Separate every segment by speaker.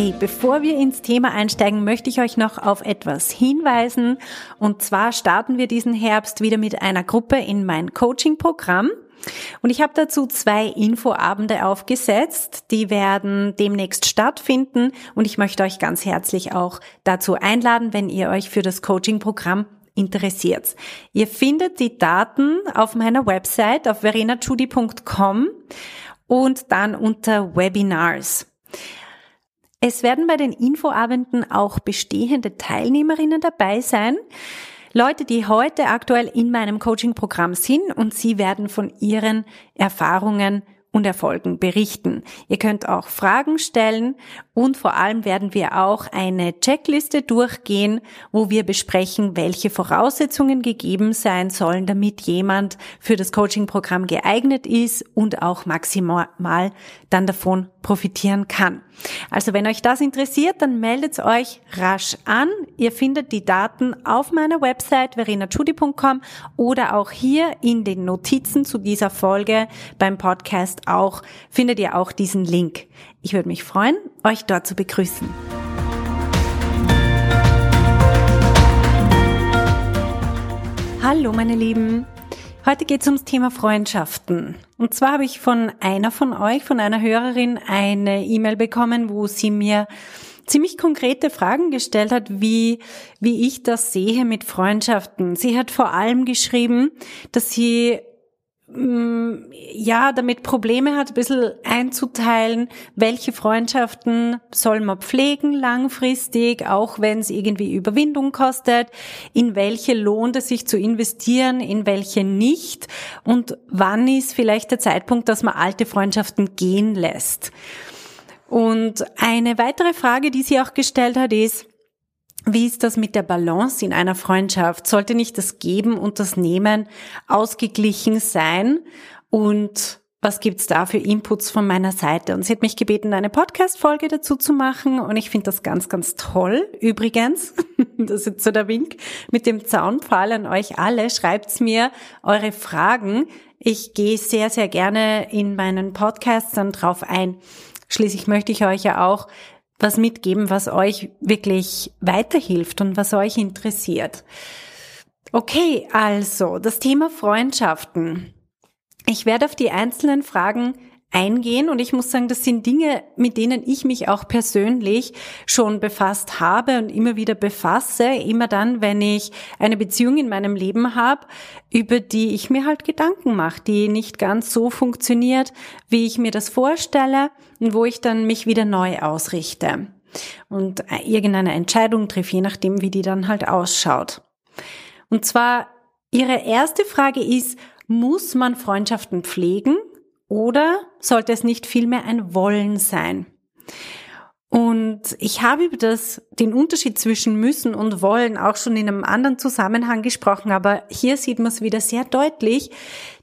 Speaker 1: Hey, bevor wir ins Thema einsteigen, möchte ich euch noch auf etwas hinweisen. Und zwar starten wir diesen Herbst wieder mit einer Gruppe in mein Coaching-Programm. Und ich habe dazu zwei Infoabende aufgesetzt, die werden demnächst stattfinden und ich möchte euch ganz herzlich auch dazu einladen, wenn ihr euch für das Coaching-Programm interessiert. Ihr findet die Daten auf meiner Website auf verenachudi.com und dann unter Webinars. Es werden bei den Infoabenden auch bestehende Teilnehmerinnen dabei sein. Leute, die heute aktuell in meinem Coaching-Programm sind und sie werden von ihren Erfahrungen und Erfolgen berichten. Ihr könnt auch Fragen stellen und vor allem werden wir auch eine Checkliste durchgehen, wo wir besprechen, welche Voraussetzungen gegeben sein sollen, damit jemand für das Coaching-Programm geeignet ist und auch maximal dann davon profitieren kann. Also wenn euch das interessiert, dann meldet euch rasch an. Ihr findet die Daten auf meiner Website verenachudi.com oder auch hier in den Notizen zu dieser Folge beim Podcast auch findet ihr auch diesen Link. Ich würde mich freuen, euch dort zu begrüßen. Hallo meine Lieben. Heute geht es ums Thema Freundschaften. Und zwar habe ich von einer von euch, von einer Hörerin, eine E-Mail bekommen, wo sie mir ziemlich konkrete Fragen gestellt hat, wie, wie ich das sehe mit Freundschaften. Sie hat vor allem geschrieben, dass sie ja, damit Probleme hat, ein bisschen einzuteilen, welche Freundschaften soll man pflegen langfristig, auch wenn es irgendwie Überwindung kostet, in welche lohnt es sich zu investieren, in welche nicht und wann ist vielleicht der Zeitpunkt, dass man alte Freundschaften gehen lässt. Und eine weitere Frage, die sie auch gestellt hat, ist, wie ist das mit der Balance in einer Freundschaft? Sollte nicht das Geben und das Nehmen ausgeglichen sein? Und was gibt's da für Inputs von meiner Seite? Und sie hat mich gebeten, eine Podcast-Folge dazu zu machen. Und ich finde das ganz, ganz toll. Übrigens, das ist jetzt so der Wink mit dem Zaunpfahl an euch alle. Schreibt's mir eure Fragen. Ich gehe sehr, sehr gerne in meinen Podcasts dann drauf ein. Schließlich möchte ich euch ja auch was mitgeben, was euch wirklich weiterhilft und was euch interessiert. Okay, also das Thema Freundschaften. Ich werde auf die einzelnen Fragen eingehen und ich muss sagen, das sind Dinge, mit denen ich mich auch persönlich schon befasst habe und immer wieder befasse, immer dann, wenn ich eine Beziehung in meinem Leben habe, über die ich mir halt Gedanken mache, die nicht ganz so funktioniert, wie ich mir das vorstelle und wo ich dann mich wieder neu ausrichte und irgendeine Entscheidung treffe, je nachdem, wie die dann halt ausschaut. Und zwar, Ihre erste Frage ist, muss man Freundschaften pflegen? Oder sollte es nicht vielmehr ein Wollen sein? Und ich habe über das, den Unterschied zwischen müssen und wollen auch schon in einem anderen Zusammenhang gesprochen, aber hier sieht man es wieder sehr deutlich,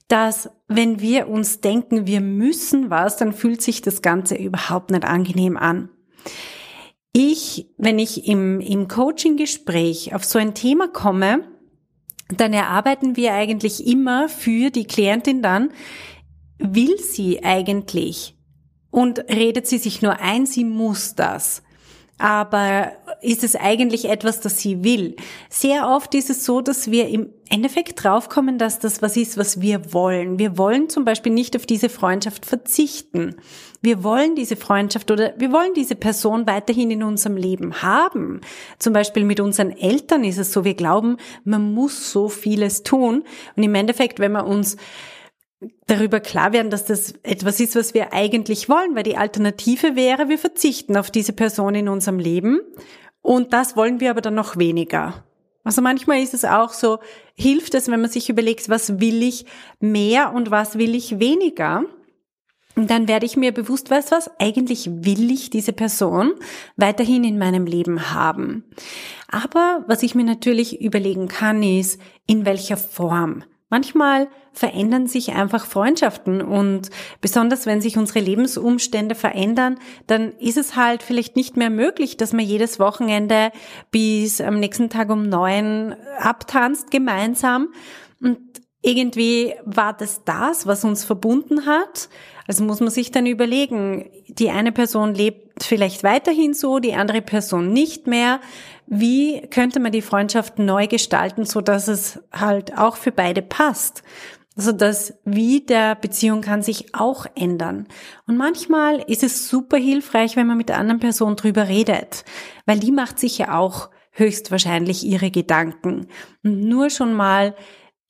Speaker 1: dass wenn wir uns denken, wir müssen was, dann fühlt sich das Ganze überhaupt nicht angenehm an. Ich, wenn ich im, im Coaching-Gespräch auf so ein Thema komme, dann erarbeiten wir eigentlich immer für die Klientin dann will sie eigentlich? Und redet sie sich nur ein, sie muss das. Aber ist es eigentlich etwas, das sie will? Sehr oft ist es so, dass wir im Endeffekt draufkommen, dass das was ist, was wir wollen. Wir wollen zum Beispiel nicht auf diese Freundschaft verzichten. Wir wollen diese Freundschaft oder wir wollen diese Person weiterhin in unserem Leben haben. Zum Beispiel mit unseren Eltern ist es so, wir glauben, man muss so vieles tun. Und im Endeffekt, wenn wir uns darüber klar werden, dass das etwas ist, was wir eigentlich wollen, weil die Alternative wäre, wir verzichten auf diese Person in unserem Leben und das wollen wir aber dann noch weniger. Also manchmal ist es auch so, hilft es, wenn man sich überlegt, was will ich mehr und was will ich weniger? dann werde ich mir bewusst, weißt was, eigentlich will ich diese Person weiterhin in meinem Leben haben. Aber was ich mir natürlich überlegen kann, ist, in welcher Form. Manchmal verändern sich einfach Freundschaften und besonders wenn sich unsere Lebensumstände verändern, dann ist es halt vielleicht nicht mehr möglich, dass man jedes Wochenende bis am nächsten Tag um neun abtanzt gemeinsam. Und irgendwie war das das, was uns verbunden hat. Also muss man sich dann überlegen, die eine Person lebt vielleicht weiterhin so, die andere Person nicht mehr. Wie könnte man die Freundschaft neu gestalten, so dass es halt auch für beide passt? Also das Wie der Beziehung kann sich auch ändern. Und manchmal ist es super hilfreich, wenn man mit der anderen Person drüber redet, weil die macht sich ja auch höchstwahrscheinlich ihre Gedanken. Und nur schon mal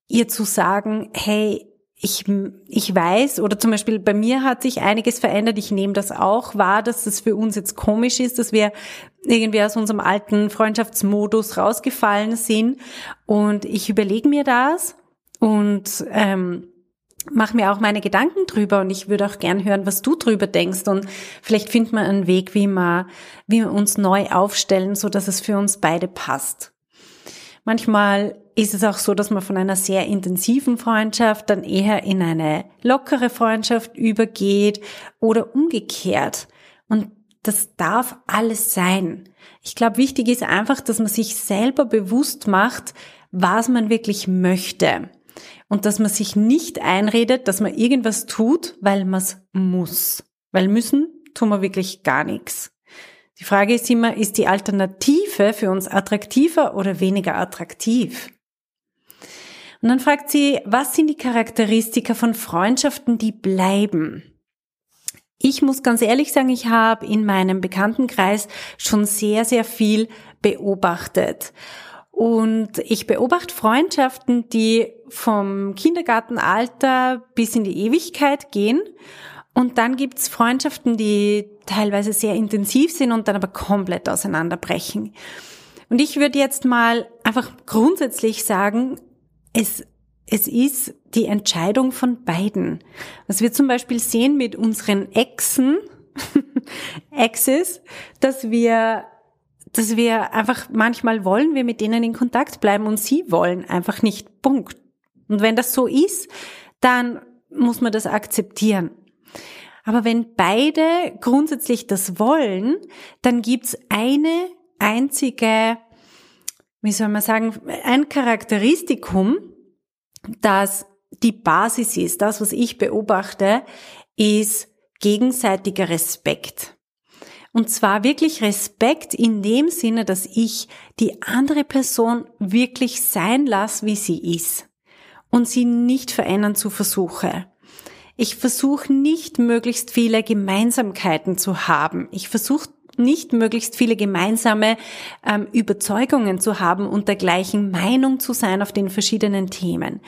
Speaker 1: ihr zu sagen, hey, ich, ich weiß, oder zum Beispiel bei mir hat sich einiges verändert. Ich nehme das auch wahr, dass das für uns jetzt komisch ist, dass wir irgendwie aus unserem alten Freundschaftsmodus rausgefallen sind. Und ich überlege mir das und ähm, mache mir auch meine Gedanken drüber und ich würde auch gern hören, was du drüber denkst und vielleicht findet man einen Weg, wie wir, wie wir uns neu aufstellen, so dass es für uns beide passt. Manchmal ist es auch so, dass man von einer sehr intensiven Freundschaft dann eher in eine lockere Freundschaft übergeht oder umgekehrt. Und das darf alles sein. Ich glaube, wichtig ist einfach, dass man sich selber bewusst macht, was man wirklich möchte. Und dass man sich nicht einredet, dass man irgendwas tut, weil man es muss. Weil müssen tun wir wirklich gar nichts. Die Frage ist immer, ist die Alternative für uns attraktiver oder weniger attraktiv? Und dann fragt sie, was sind die Charakteristika von Freundschaften, die bleiben? Ich muss ganz ehrlich sagen, ich habe in meinem Bekanntenkreis schon sehr, sehr viel beobachtet. Und ich beobachte Freundschaften, die vom Kindergartenalter bis in die Ewigkeit gehen. Und dann gibt's Freundschaften, die teilweise sehr intensiv sind und dann aber komplett auseinanderbrechen. Und ich würde jetzt mal einfach grundsätzlich sagen, es, es ist die Entscheidung von beiden. Was wir zum Beispiel sehen mit unseren Exen, Exes, dass wir dass wir einfach manchmal wollen wir mit denen in Kontakt bleiben und sie wollen einfach nicht. Punkt. Und wenn das so ist, dann muss man das akzeptieren. Aber wenn beide grundsätzlich das wollen, dann gibt's eine einzige wie soll man sagen, ein Charakteristikum, das die Basis ist, das, was ich beobachte, ist gegenseitiger Respekt. Und zwar wirklich Respekt in dem Sinne, dass ich die andere Person wirklich sein lasse, wie sie ist und sie nicht verändern zu versuche. Ich versuche nicht möglichst viele Gemeinsamkeiten zu haben. Ich versuche nicht möglichst viele gemeinsame ähm, Überzeugungen zu haben und der gleichen Meinung zu sein auf den verschiedenen Themen.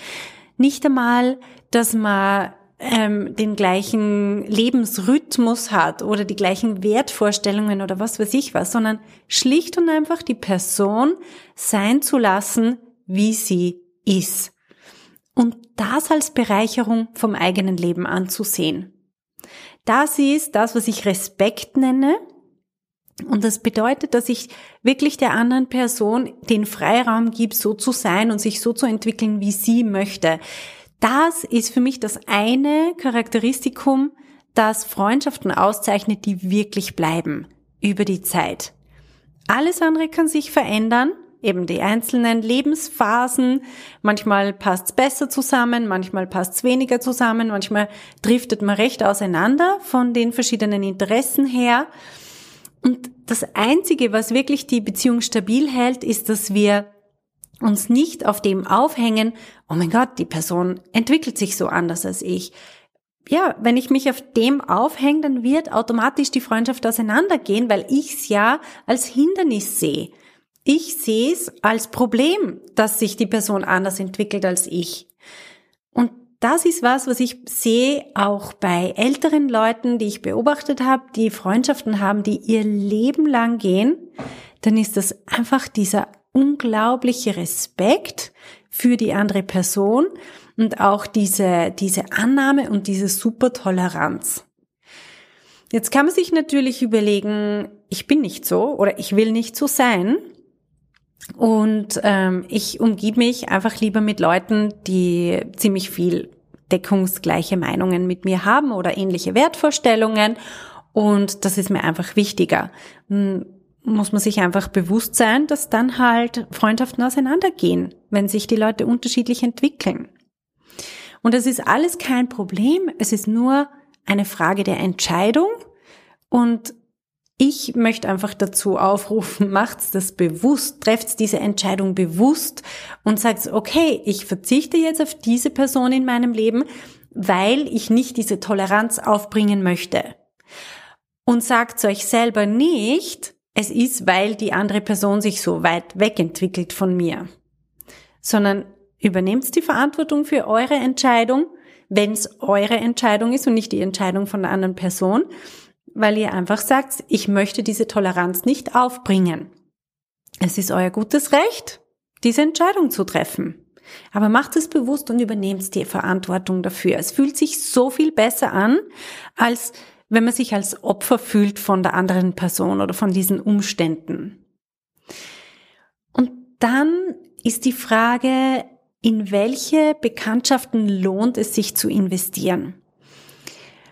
Speaker 1: Nicht einmal, dass man ähm, den gleichen Lebensrhythmus hat oder die gleichen Wertvorstellungen oder was weiß ich was, sondern schlicht und einfach die Person sein zu lassen, wie sie ist. Und das als Bereicherung vom eigenen Leben anzusehen. Das ist das, was ich Respekt nenne und das bedeutet, dass ich wirklich der anderen Person den Freiraum gebe, so zu sein und sich so zu entwickeln, wie sie möchte. Das ist für mich das eine Charakteristikum, das Freundschaften auszeichnet, die wirklich bleiben über die Zeit. Alles andere kann sich verändern, eben die einzelnen Lebensphasen. Manchmal passt's besser zusammen, manchmal passt's weniger zusammen, manchmal driftet man recht auseinander von den verschiedenen Interessen her. Und das Einzige, was wirklich die Beziehung stabil hält, ist, dass wir uns nicht auf dem aufhängen, oh mein Gott, die Person entwickelt sich so anders als ich. Ja, wenn ich mich auf dem aufhänge, dann wird automatisch die Freundschaft auseinandergehen, weil ich es ja als Hindernis sehe. Ich sehe es als Problem, dass sich die Person anders entwickelt als ich. Das ist was, was ich sehe auch bei älteren Leuten, die ich beobachtet habe, die Freundschaften haben, die ihr Leben lang gehen, dann ist das einfach dieser unglaubliche Respekt für die andere Person und auch diese, diese Annahme und diese super Toleranz. Jetzt kann man sich natürlich überlegen, ich bin nicht so oder ich will nicht so sein. Und ähm, ich umgib mich einfach lieber mit Leuten, die ziemlich viel deckungsgleiche Meinungen mit mir haben oder ähnliche Wertvorstellungen. Und das ist mir einfach wichtiger. Hm, muss man sich einfach bewusst sein, dass dann halt Freundschaften auseinandergehen, wenn sich die Leute unterschiedlich entwickeln. Und das ist alles kein Problem. Es ist nur eine Frage der Entscheidung. Und ich möchte einfach dazu aufrufen, macht's das bewusst, trefft diese Entscheidung bewusst und sagt, okay, ich verzichte jetzt auf diese Person in meinem Leben, weil ich nicht diese Toleranz aufbringen möchte. Und sagt euch selber nicht, es ist, weil die andere Person sich so weit wegentwickelt von mir, sondern übernehmt die Verantwortung für eure Entscheidung, wenn es eure Entscheidung ist und nicht die Entscheidung von der anderen Person, weil ihr einfach sagt, ich möchte diese Toleranz nicht aufbringen. Es ist euer gutes Recht, diese Entscheidung zu treffen. Aber macht es bewusst und übernehmt die Verantwortung dafür. Es fühlt sich so viel besser an, als wenn man sich als Opfer fühlt von der anderen Person oder von diesen Umständen. Und dann ist die Frage, in welche Bekanntschaften lohnt es sich zu investieren?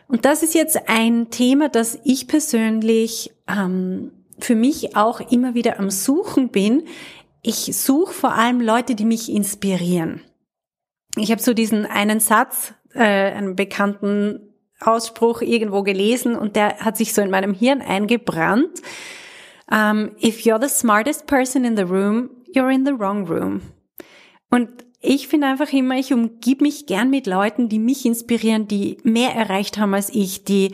Speaker 1: Und das ist jetzt ein Thema, das ich persönlich ähm, für mich auch immer wieder am Suchen bin. Ich suche vor allem Leute, die mich inspirieren. Ich habe so diesen einen Satz, äh, einen bekannten Ausspruch irgendwo gelesen und der hat sich so in meinem Hirn eingebrannt. Um, ähm, if you're the smartest person in the room, you're in the wrong room. Und ich finde einfach immer, ich umgib mich gern mit Leuten, die mich inspirieren, die mehr erreicht haben als ich, die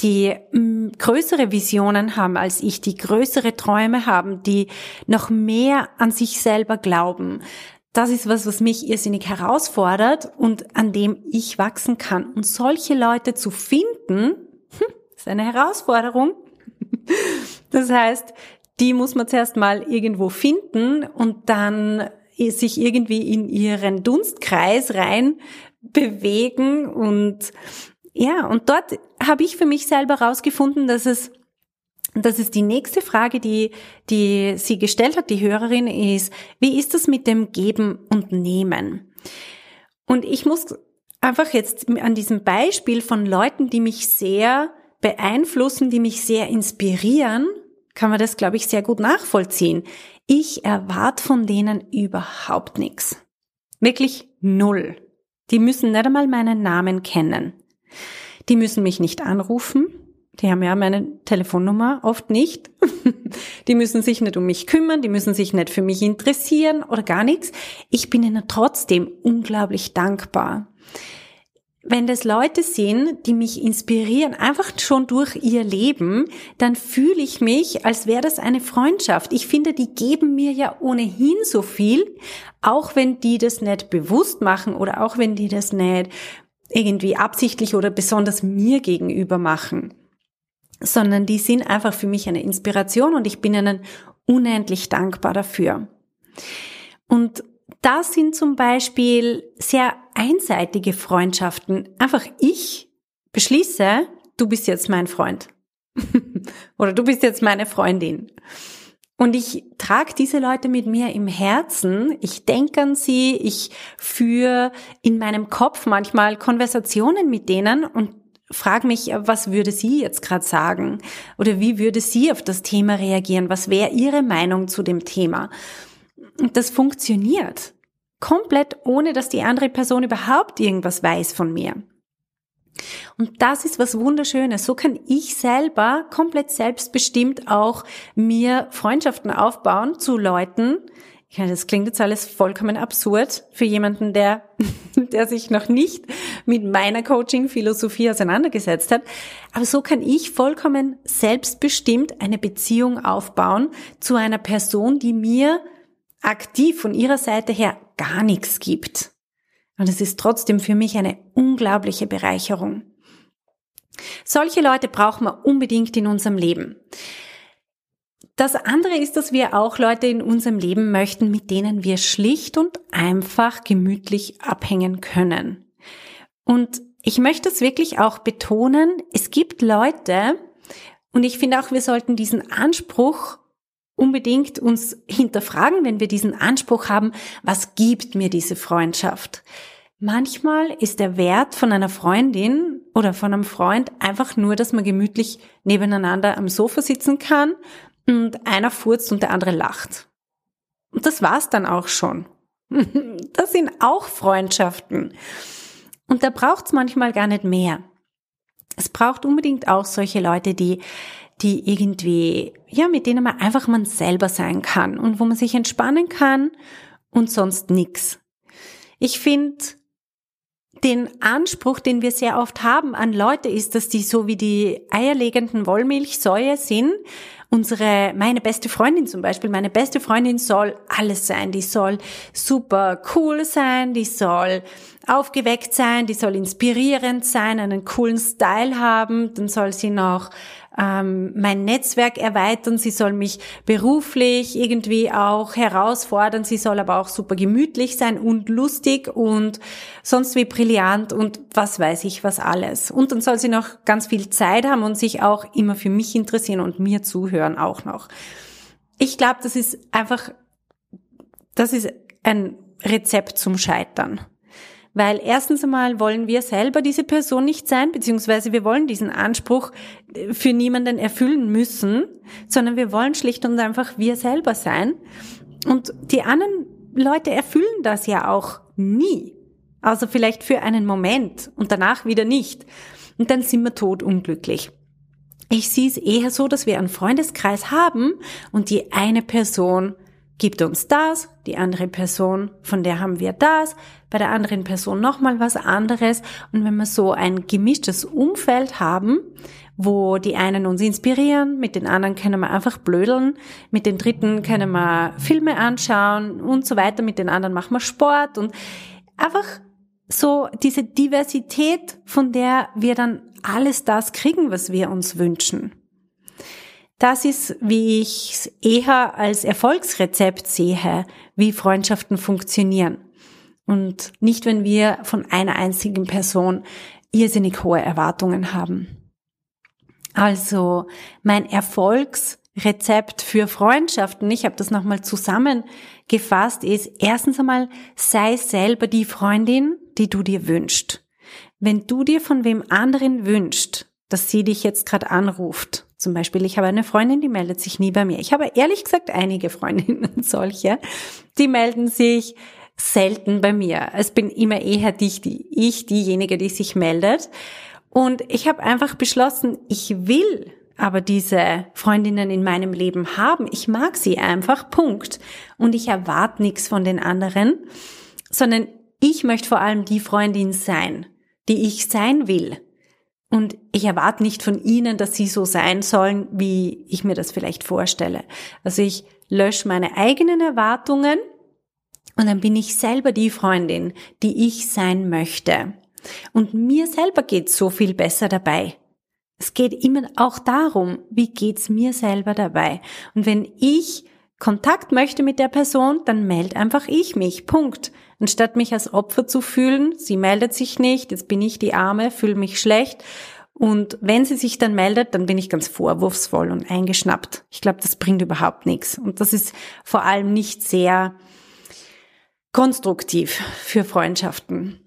Speaker 1: die mh, größere Visionen haben als ich, die größere Träume haben, die noch mehr an sich selber glauben. Das ist was, was mich irrsinnig herausfordert und an dem ich wachsen kann. Und solche Leute zu finden, hm, ist eine Herausforderung. Das heißt, die muss man zuerst mal irgendwo finden und dann sich irgendwie in ihren Dunstkreis rein bewegen und ja, und dort habe ich für mich selber rausgefunden, dass es das ist die nächste Frage, die, die sie gestellt hat, die Hörerin, ist, wie ist das mit dem Geben und Nehmen? Und ich muss einfach jetzt an diesem Beispiel von Leuten, die mich sehr beeinflussen, die mich sehr inspirieren, kann man das, glaube ich, sehr gut nachvollziehen. Ich erwarte von denen überhaupt nichts. Wirklich null. Die müssen nicht einmal meinen Namen kennen. Die müssen mich nicht anrufen. Die haben ja meine Telefonnummer oft nicht. die müssen sich nicht um mich kümmern, die müssen sich nicht für mich interessieren oder gar nichts. Ich bin ihnen trotzdem unglaublich dankbar wenn das Leute sind, die mich inspirieren, einfach schon durch ihr Leben, dann fühle ich mich, als wäre das eine Freundschaft. Ich finde, die geben mir ja ohnehin so viel, auch wenn die das nicht bewusst machen oder auch wenn die das nicht irgendwie absichtlich oder besonders mir gegenüber machen, sondern die sind einfach für mich eine Inspiration und ich bin ihnen unendlich dankbar dafür. Und das sind zum Beispiel sehr einseitige Freundschaften. Einfach ich beschließe, du bist jetzt mein Freund. Oder du bist jetzt meine Freundin. Und ich trage diese Leute mit mir im Herzen. Ich denke an sie. Ich führe in meinem Kopf manchmal Konversationen mit denen und frage mich, was würde sie jetzt gerade sagen? Oder wie würde sie auf das Thema reagieren? Was wäre ihre Meinung zu dem Thema? Und das funktioniert. Komplett ohne, dass die andere Person überhaupt irgendwas weiß von mir. Und das ist was Wunderschönes. So kann ich selber komplett selbstbestimmt auch mir Freundschaften aufbauen zu Leuten. Ja, das klingt jetzt alles vollkommen absurd für jemanden, der, der sich noch nicht mit meiner Coaching-Philosophie auseinandergesetzt hat. Aber so kann ich vollkommen selbstbestimmt eine Beziehung aufbauen zu einer Person, die mir aktiv von ihrer Seite her gar nichts gibt. Und es ist trotzdem für mich eine unglaubliche Bereicherung. Solche Leute brauchen wir unbedingt in unserem Leben. Das andere ist, dass wir auch Leute in unserem Leben möchten, mit denen wir schlicht und einfach gemütlich abhängen können. Und ich möchte es wirklich auch betonen, es gibt Leute, und ich finde auch, wir sollten diesen Anspruch unbedingt uns hinterfragen, wenn wir diesen Anspruch haben, was gibt mir diese Freundschaft? Manchmal ist der Wert von einer Freundin oder von einem Freund einfach nur, dass man gemütlich nebeneinander am Sofa sitzen kann und einer furzt und der andere lacht. Und das war's dann auch schon. Das sind auch Freundschaften. Und da braucht's manchmal gar nicht mehr. Es braucht unbedingt auch solche Leute, die die irgendwie, ja, mit denen man einfach man selber sein kann und wo man sich entspannen kann und sonst nix. Ich finde, den Anspruch, den wir sehr oft haben an Leute, ist, dass die so wie die eierlegenden Wollmilchsäue sind. Unsere, meine beste Freundin zum Beispiel, meine beste Freundin soll alles sein. Die soll super cool sein, die soll aufgeweckt sein, die soll inspirierend sein, einen coolen Style haben, dann soll sie noch ähm, mein Netzwerk erweitern, sie soll mich beruflich irgendwie auch herausfordern, sie soll aber auch super gemütlich sein und lustig und sonst wie brillant und was weiß ich was alles. Und dann soll sie noch ganz viel Zeit haben und sich auch immer für mich interessieren und mir zuhören auch noch. Ich glaube, das ist einfach, das ist ein Rezept zum Scheitern. Weil erstens einmal wollen wir selber diese Person nicht sein, beziehungsweise wir wollen diesen Anspruch äh, für niemanden erfüllen müssen, sondern wir wollen schlicht und einfach wir selber sein. Und die anderen Leute erfüllen das ja auch nie. Also vielleicht für einen Moment und danach wieder nicht. Und dann sind wir totunglücklich. Ich sehe es eher so, dass wir einen Freundeskreis haben und die eine Person gibt uns das, die andere Person, von der haben wir das, bei der anderen Person nochmal was anderes. Und wenn wir so ein gemischtes Umfeld haben, wo die einen uns inspirieren, mit den anderen können wir einfach blödeln, mit den dritten können wir Filme anschauen und so weiter, mit den anderen machen wir Sport und einfach so diese Diversität, von der wir dann alles das kriegen, was wir uns wünschen. Das ist, wie ich es eher als Erfolgsrezept sehe, wie Freundschaften funktionieren. Und nicht, wenn wir von einer einzigen Person irrsinnig hohe Erwartungen haben. Also mein Erfolgsrezept für Freundschaften, ich habe das nochmal zusammengefasst, ist erstens einmal, sei selber die Freundin, die du dir wünschst. Wenn du dir von wem anderen wünschst, dass sie dich jetzt gerade anruft, zum Beispiel, ich habe eine Freundin, die meldet sich nie bei mir. Ich habe ehrlich gesagt einige Freundinnen solche, die melden sich selten bei mir. Es bin immer eher dich, die, ich diejenige, die sich meldet. Und ich habe einfach beschlossen, ich will aber diese Freundinnen in meinem Leben haben. Ich mag sie einfach, Punkt. Und ich erwarte nichts von den anderen, sondern ich möchte vor allem die Freundin sein, die ich sein will. Und ich erwarte nicht von ihnen, dass sie so sein sollen, wie ich mir das vielleicht vorstelle. Also ich lösche meine eigenen Erwartungen und dann bin ich selber die Freundin, die ich sein möchte. Und mir selber geht so viel besser dabei. Es geht immer auch darum, wie geht's mir selber dabei. Und wenn ich Kontakt möchte mit der Person, dann meld einfach ich mich. Punkt. Anstatt mich als Opfer zu fühlen, sie meldet sich nicht, jetzt bin ich die Arme, fühle mich schlecht. Und wenn sie sich dann meldet, dann bin ich ganz vorwurfsvoll und eingeschnappt. Ich glaube, das bringt überhaupt nichts. Und das ist vor allem nicht sehr konstruktiv für Freundschaften.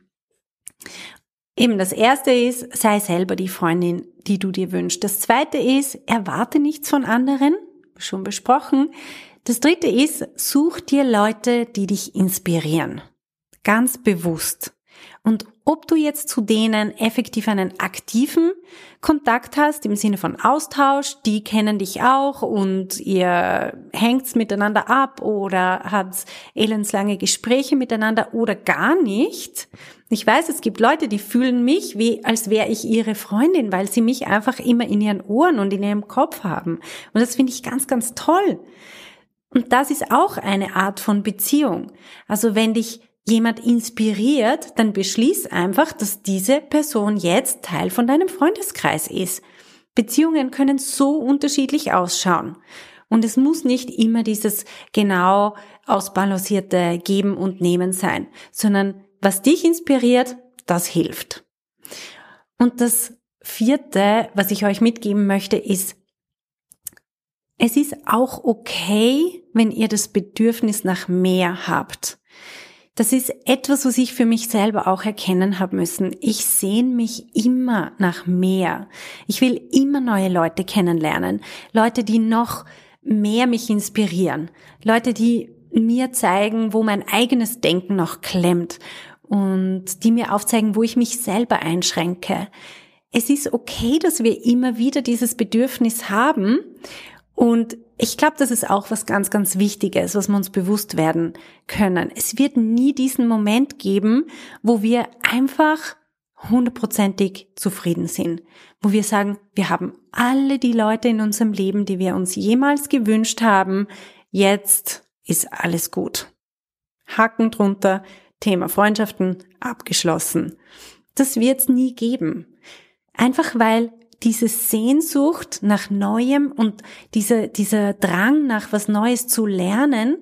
Speaker 1: Eben das erste ist, sei selber die Freundin, die du dir wünschst. Das zweite ist, erwarte nichts von anderen, schon besprochen. Das dritte ist, such dir Leute, die dich inspirieren. Ganz bewusst. Und ob du jetzt zu denen effektiv einen aktiven Kontakt hast, im Sinne von Austausch, die kennen dich auch und ihr hängt's miteinander ab oder habt elendslange Gespräche miteinander oder gar nicht. Ich weiß, es gibt Leute, die fühlen mich wie, als wäre ich ihre Freundin, weil sie mich einfach immer in ihren Ohren und in ihrem Kopf haben. Und das finde ich ganz, ganz toll. Und das ist auch eine Art von Beziehung. Also wenn dich jemand inspiriert, dann beschließ einfach, dass diese Person jetzt Teil von deinem Freundeskreis ist. Beziehungen können so unterschiedlich ausschauen. Und es muss nicht immer dieses genau ausbalancierte Geben und Nehmen sein, sondern was dich inspiriert, das hilft. Und das vierte, was ich euch mitgeben möchte, ist, es ist auch okay, wenn ihr das Bedürfnis nach mehr habt. Das ist etwas, was ich für mich selber auch erkennen habe müssen. Ich sehne mich immer nach mehr. Ich will immer neue Leute kennenlernen. Leute, die noch mehr mich inspirieren. Leute, die mir zeigen, wo mein eigenes Denken noch klemmt und die mir aufzeigen, wo ich mich selber einschränke. Es ist okay, dass wir immer wieder dieses Bedürfnis haben und ich glaube, das ist auch was ganz, ganz Wichtiges, was wir uns bewusst werden können. Es wird nie diesen Moment geben, wo wir einfach hundertprozentig zufrieden sind, wo wir sagen, wir haben alle die Leute in unserem Leben, die wir uns jemals gewünscht haben, jetzt ist alles gut. Haken drunter, Thema Freundschaften abgeschlossen. Das wird es nie geben. Einfach weil diese Sehnsucht nach Neuem und dieser, dieser Drang nach was Neues zu lernen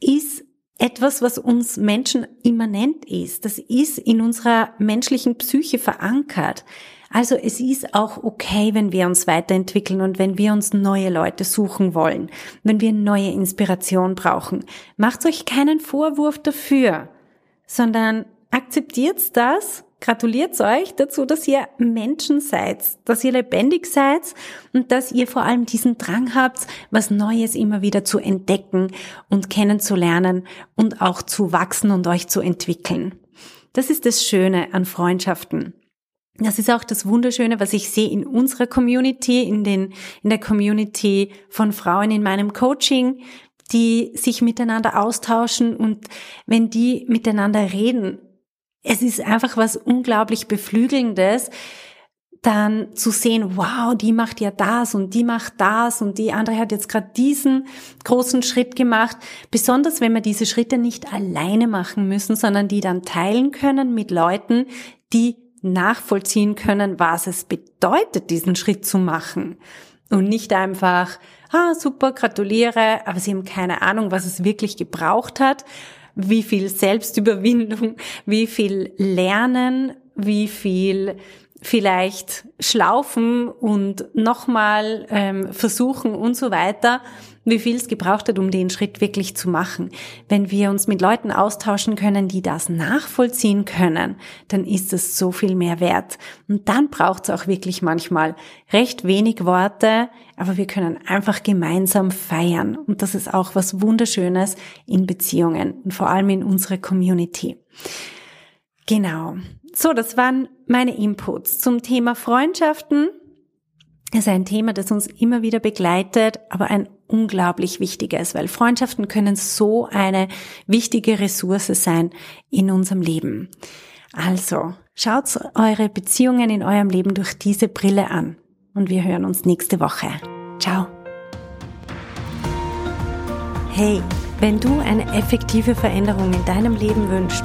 Speaker 1: ist etwas, was uns Menschen immanent ist. Das ist in unserer menschlichen Psyche verankert. Also es ist auch okay, wenn wir uns weiterentwickeln und wenn wir uns neue Leute suchen wollen, wenn wir neue Inspiration brauchen. Macht euch keinen Vorwurf dafür, sondern akzeptiert das gratuliert euch dazu, dass ihr Menschen seid, dass ihr lebendig seid und dass ihr vor allem diesen Drang habt, was Neues immer wieder zu entdecken und kennenzulernen und auch zu wachsen und euch zu entwickeln. Das ist das Schöne an Freundschaften. Das ist auch das Wunderschöne, was ich sehe in unserer Community, in den, in der Community von Frauen in meinem Coaching, die sich miteinander austauschen und wenn die miteinander reden, es ist einfach was unglaublich Beflügelndes, dann zu sehen, wow, die macht ja das und die macht das und die andere hat jetzt gerade diesen großen Schritt gemacht. Besonders wenn wir diese Schritte nicht alleine machen müssen, sondern die dann teilen können mit Leuten, die nachvollziehen können, was es bedeutet, diesen Schritt zu machen. Und nicht einfach, ah, super, gratuliere, aber sie haben keine Ahnung, was es wirklich gebraucht hat, wie viel Selbstüberwindung, wie viel Lernen, wie viel vielleicht schlaufen und nochmal ähm, versuchen und so weiter, wie viel es gebraucht hat, um den Schritt wirklich zu machen. Wenn wir uns mit Leuten austauschen können, die das nachvollziehen können, dann ist es so viel mehr wert. Und dann braucht es auch wirklich manchmal recht wenig Worte, aber wir können einfach gemeinsam feiern. Und das ist auch was Wunderschönes in Beziehungen und vor allem in unserer Community. Genau. So, das waren meine Inputs zum Thema Freundschaften. Das ist ein Thema, das uns immer wieder begleitet, aber ein unglaublich wichtiges, weil Freundschaften können so eine wichtige Ressource sein in unserem Leben. Also, schaut eure Beziehungen in eurem Leben durch diese Brille an und wir hören uns nächste Woche. Ciao. Hey, wenn du eine effektive Veränderung in deinem Leben wünschst,